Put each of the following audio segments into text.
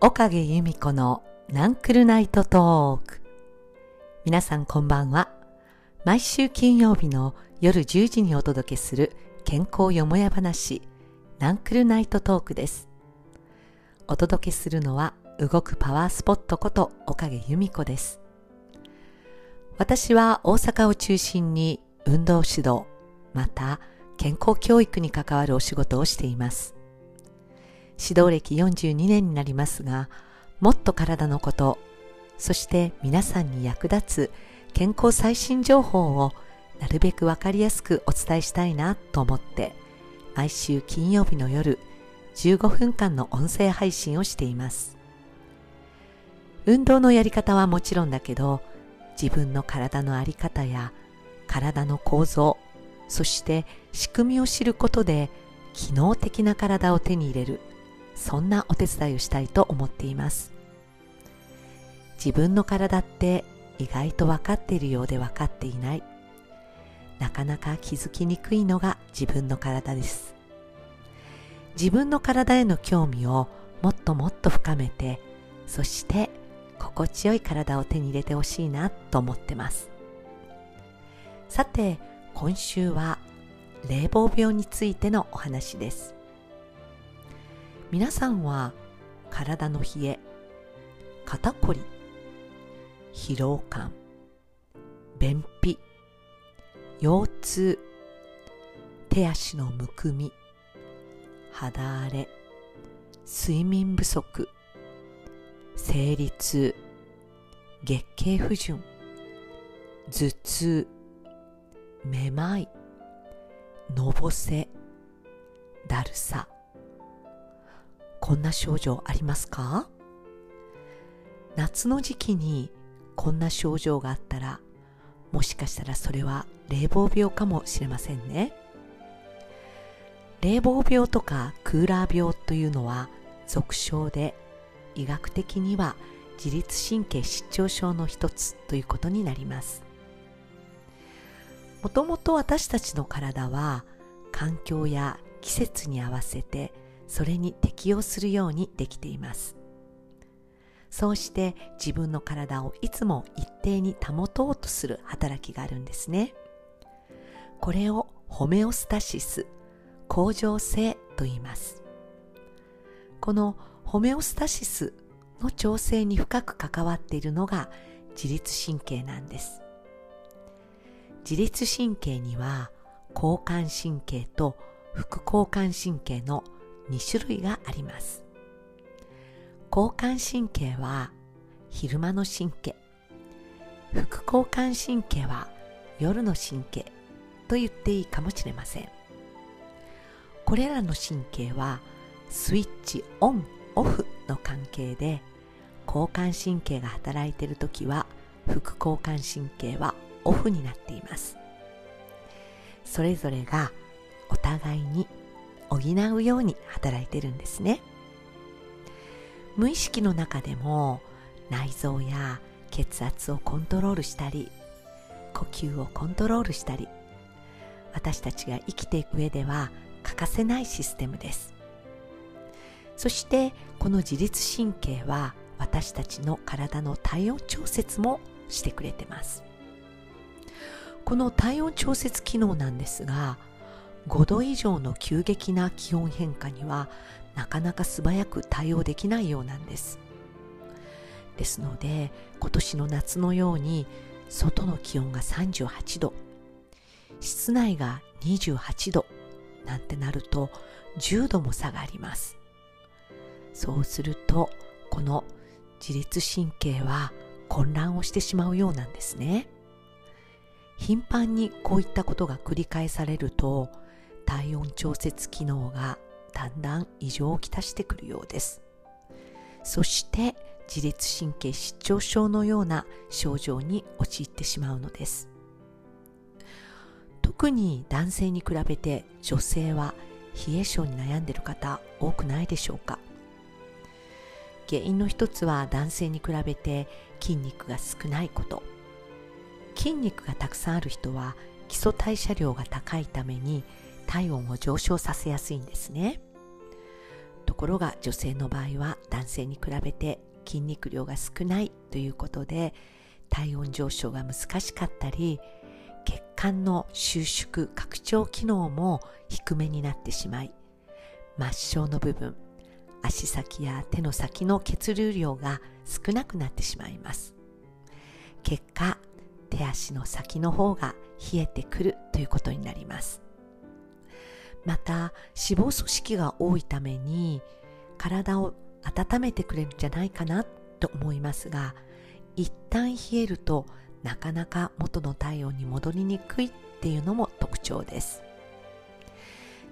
岡毛由美子のナンクルナイトトーク。皆さんこんばんは。毎週金曜日の夜10時にお届けする健康よもや話ナンクルナイトトークです。お届けするのは動くパワースポットこと岡毛由美子です。私は大阪を中心に運動指導また健康教育に関わるお仕事をしています。指導歴42年になりますがもっと体のことそして皆さんに役立つ健康最新情報をなるべくわかりやすくお伝えしたいなと思って毎週金曜日の夜15分間の音声配信をしています。運動のやり方はもちろんだけど自分の体の在り方や体の構造そして仕組みを知ることで機能的な体を手に入れるそんなお手伝いをしたいと思っています。自分の体って意外と分かっているようで分かっていない。なかなか気づきにくいのが自分の体です。自分の体への興味をもっともっと深めてそして心地よい体を手に入れてほしいなと思ってます。さて今週は冷房病についてのお話です。皆さんは体の冷え肩こり疲労感便秘腰痛手足のむくみ肌荒れ睡眠不足生理痛月経不順頭痛めまいのぼせだるさ。こんな症状ありますか？夏の時期にこんな症状があったらもしかしたらそれは冷房病かもしれませんね。冷房病とかクーラー病というのは俗称で医学的には自律神経失調症の一つということになりますもともと私たちの体は環境や季節に合わせてそれに適応するようにできていますそうして自分の体をいつも一定に保とうとする働きがあるんですね。これをホメオスタシス、恒常性と言います。このホメオスタシスの調整に深く関わっているのが自律神経なんです。自律神経には交感神経と副交感神経の2種類があります。交感神経は昼間の神経副交感神経は夜の神経と言っていいかもしれませんこれらの神経はスイッチオンオフの関係で交感神経が働いている時は副交感神経はオフになっていますそれぞれがお互いに補うように働いてるんですね。無意識の中でも内臓や血圧をコントロールしたり呼吸をコントロールしたり私たちが生きていく上では欠かせないシステムですそしてこの自律神経は私たちの体の体温調節もしてくれてます。この体温調節機能なんですが5度以上の急激な気温変化にはなかなか素早く対応できないようなんです。ですので今年の夏のように外の気温が38度室内が28度なんてなると10度も差があります。そうするとこの自律神経は混乱をしてしまうようなんですね。頻繁にこういったことが繰り返されると体温調節機能がだんだん異常をきたしてくるようです。そして自律神経失調症のような症状に陥ってしまうのです。特に男性に比べて女性は冷え症に悩んでいる方多くないでしょうか？原因の一つは男性に比べて筋肉が少ないこと。筋肉がたくさんある人は基礎代謝量が高いために体温を上昇させやすいんですね。ところが女性の場合は男性に比べて筋肉量が少ないということで体温上昇が難しかったり血管の収縮拡張機能も低めになってしまい末梢の部分足先や手の先の血流量が少なくなってしまいます。結果手足の先の方が冷えてくるということになります。また脂肪組織が多いために体を温めてくれるんじゃないかなと思いますが一旦冷えるとなかなか元の体温に戻りにくいっていうのも特徴です。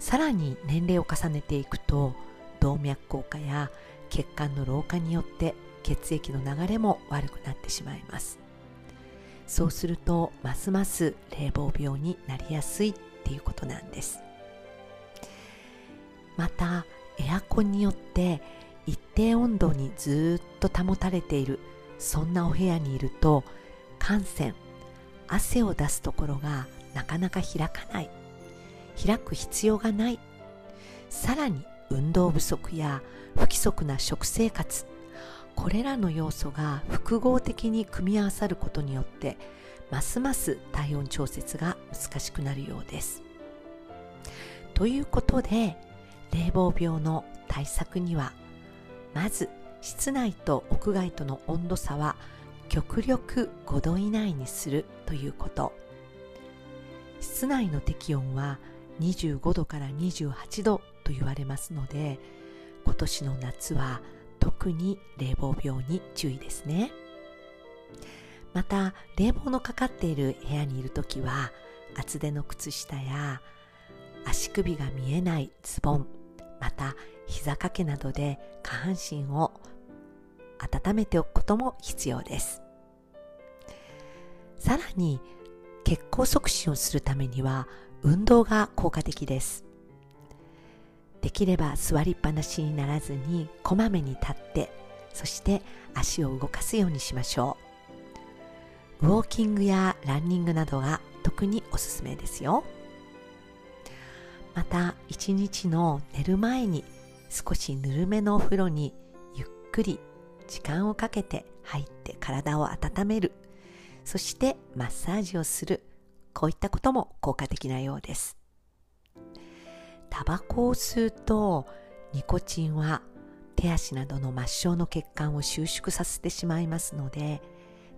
さらに年齢を重ねていくと動脈硬化や血管の老化によって血液の流れも悪くなってしまいます。そうするとますます冷房病になりやすいっていうことなんです。またエアコンによって一定温度にずっと保たれているそんなお部屋にいると汗腺汗を出すところがなかなか開かない。開く必要がない。さらに運動不足や不規則な食生活これらの要素が複合的に組み合わさることによってますます体温調節が難しくなるようです。ということで冷房病の対策にはまず室内と屋外との温度差は極力5度以内にするということ室内の適温は25度から28度と言われますので今年の夏は特に冷房病に注意ですね。また冷房のかかっている部屋にいる時は厚手の靴下や足首が見えないズボンまた膝掛けなどで下半身を温めておくことも必要です。さらに血行促進をするためには運動が効果的です。できれば座りっぱなしにならずにこまめに立ってそして足を動かすようにしましょう。ウォーキングやランニングなどが特におすすめですよ。また一日の寝る前に少しぬるめのお風呂にゆっくり時間をかけて入って体を温める。そしてマッサージをする。こういったことも効果的なようです。タバコを吸うとニコチンは手足などの末梢の血管を収縮させてしまいますので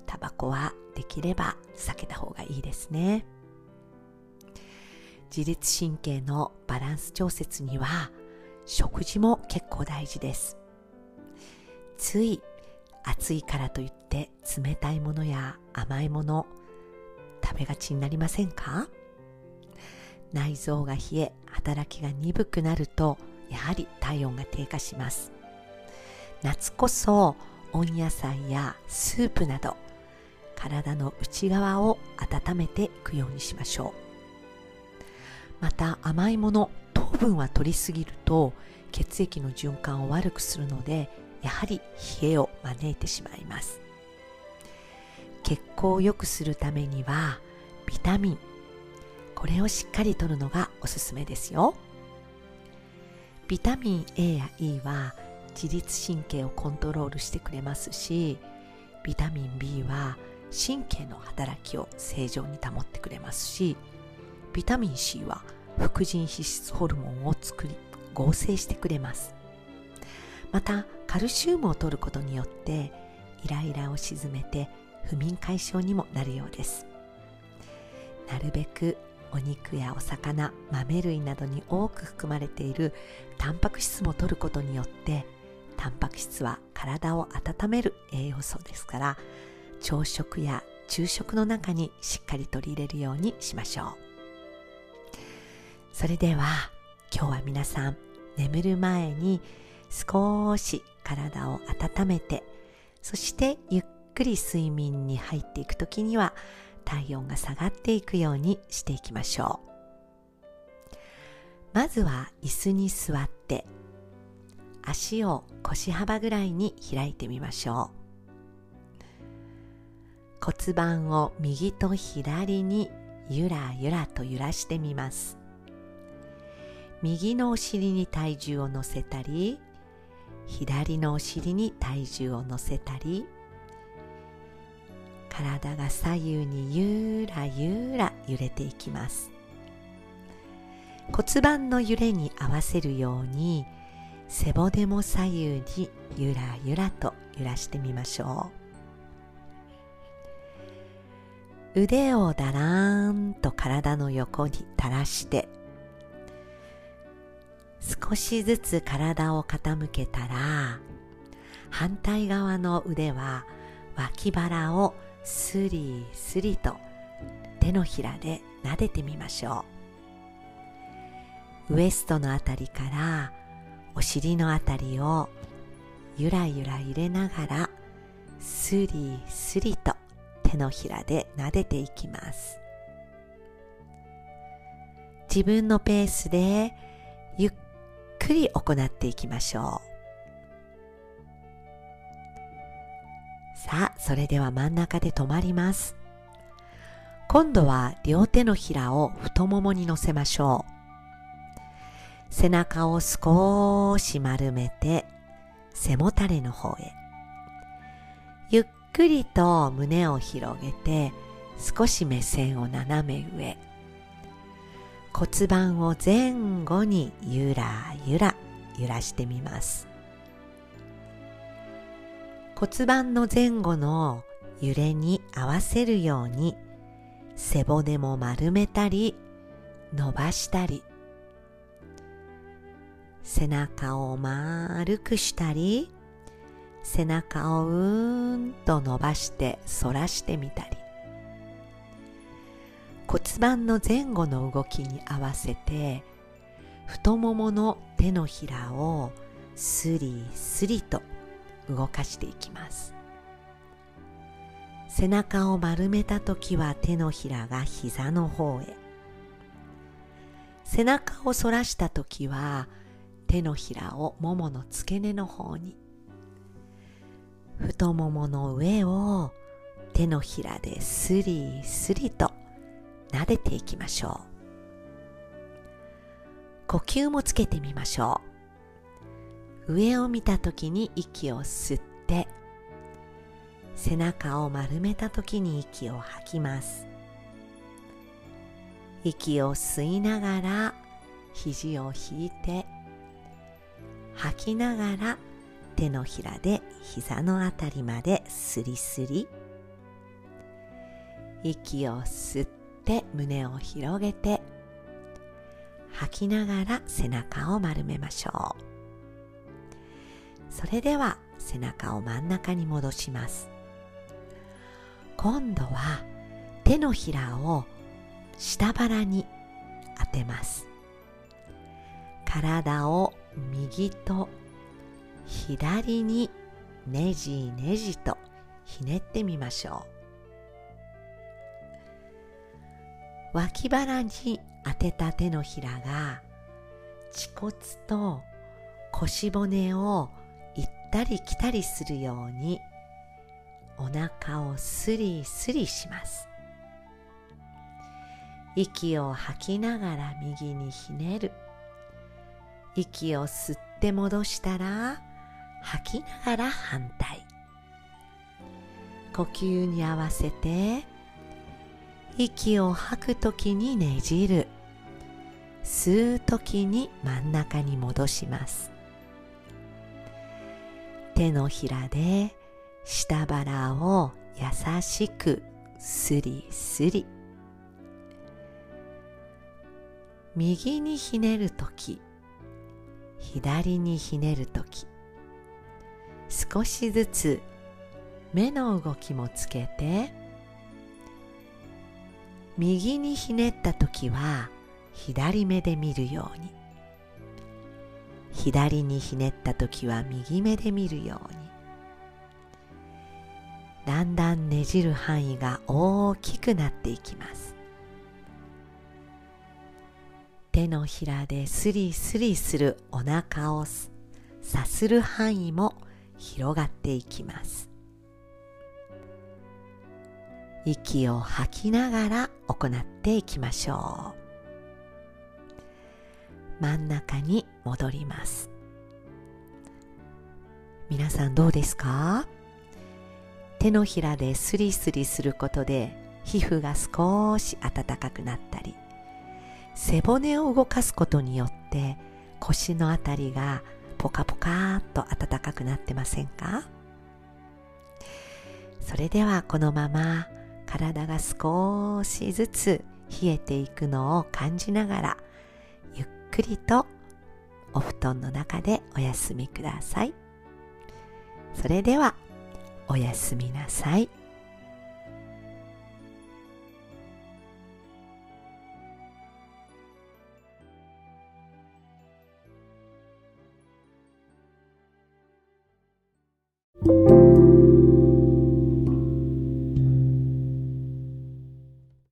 タバコはできれば避けた方がいいですね。自律神経のバランス調節には食事も結構大事です。つい暑いからといって冷たいものや甘いもの食べがちになりませんか？内臓が冷え働きが鈍くなるとやはり体温が低下します。夏こそ温野菜やスープなど体の内側を温めていくようにしましょう。また甘いもの糖分は取りすぎると血液の循環を悪くするのでやはり冷えを招いてしまいます。血行を良くするためにはビタミンこれをしっかりとるのがおすすめですよ。ビタミン A や E は自律神経をコントロールしてくれますしビタミン B は神経の働きを正常に保ってくれますしビタミン C は副腎皮質ホルモンを作り合成してくれます。またカルシウムを摂ることによってイライラを鎮めて不眠解消にもなるようです。なるべくお肉やお魚豆類などに多く含まれているタンパク質も摂ることによってタンパク質は体を温める栄養素ですから朝食や昼食の中にしっかり取り入れるようにしましょう。それでは今日は皆さん眠る前に少し体を温めてそしてゆっくり睡眠に入っていく時には体温が下がっていくようにしていきましょう。まずは椅子に座って足を腰幅ぐらいに開いてみましょう。骨盤を右と左にゆらゆらと揺らしてみます。右のお尻に体重を乗せたり左のお尻に体重を乗せたり体が左右にゆらゆら揺れていきます。骨盤の揺れに合わせるように背骨も左右にゆらゆらと揺らしてみましょう。腕をだらーんと体の横に垂らして少しずつ体を傾けたら反対側の腕は脇腹をスリスリと手のひらで撫でてみましょう。ウエストのあたりからお尻のあたりをゆらゆら入れながらスリスリと手のひらで撫でていきます。自分のペースでゆっくり行っていきましょう。それでは真ん中で止まります。今度は両手のひらを太ももに乗せましょう。背中を少し丸めて背もたれの方へ。ゆっくりと胸を広げて少し目線を斜め上。骨盤を前後にゆらゆら揺らしてみます。骨盤の前後の揺れに合わせるように背骨も丸めたり伸ばしたり背中を丸くしたり背中をうーんと伸ばして反らしてみたり骨盤の前後の動きに合わせて太ももの手のひらをスリスリと動かしていきます。背中を丸めた時は手のひらが膝の方へ。背中を反らした時は手のひらをももの付け根の方に。太ももの上を手のひらでスリスリと撫でていきましょう。呼吸もつけてみましょう。上を見た時に息を吸って背中を丸めた時に息を吐きます。息を吸いながら肘を引いて吐きながら手のひらで膝のあたりまでスリスリ息を吸って胸を広げて吐きながら背中を丸めましょう。それでは背中を真ん中に戻します。今度は手のひらを下腹に当てます。体を右と左にねじねじとひねってみましょう。脇腹に当てた手のひらが恥骨と腰骨をったり来たりするようにお腹をスリスリします。息を吐きながら右にひねる。息を吸って戻したら吐きながら反対。呼吸に合わせて息を吐く時にねじる。吸う時に真ん中に戻します。手のひらで下腹を優しくスリスリ右にひねる時左にひねるとき少しずつ目の動きもつけて右にひねった時は左目で見るように。左にひねった時は右目で見るように。だんだんねじる範囲が大きくなっていきます。手のひらでスリスリするお腹をさする範囲も広がっていきます。息を吐きながら行っていきましょう。真ん中に戻ります。皆さんどうですか？手のひらでスリスリすることで皮膚が少し暖かくなったり背骨を動かすことによって腰のあたりがポカポカーっと暖かくなってませんか？それではこのまま体が少しずつ冷えていくのを感じながらくりとお布団の中でお休みください。それではおやすみなさい。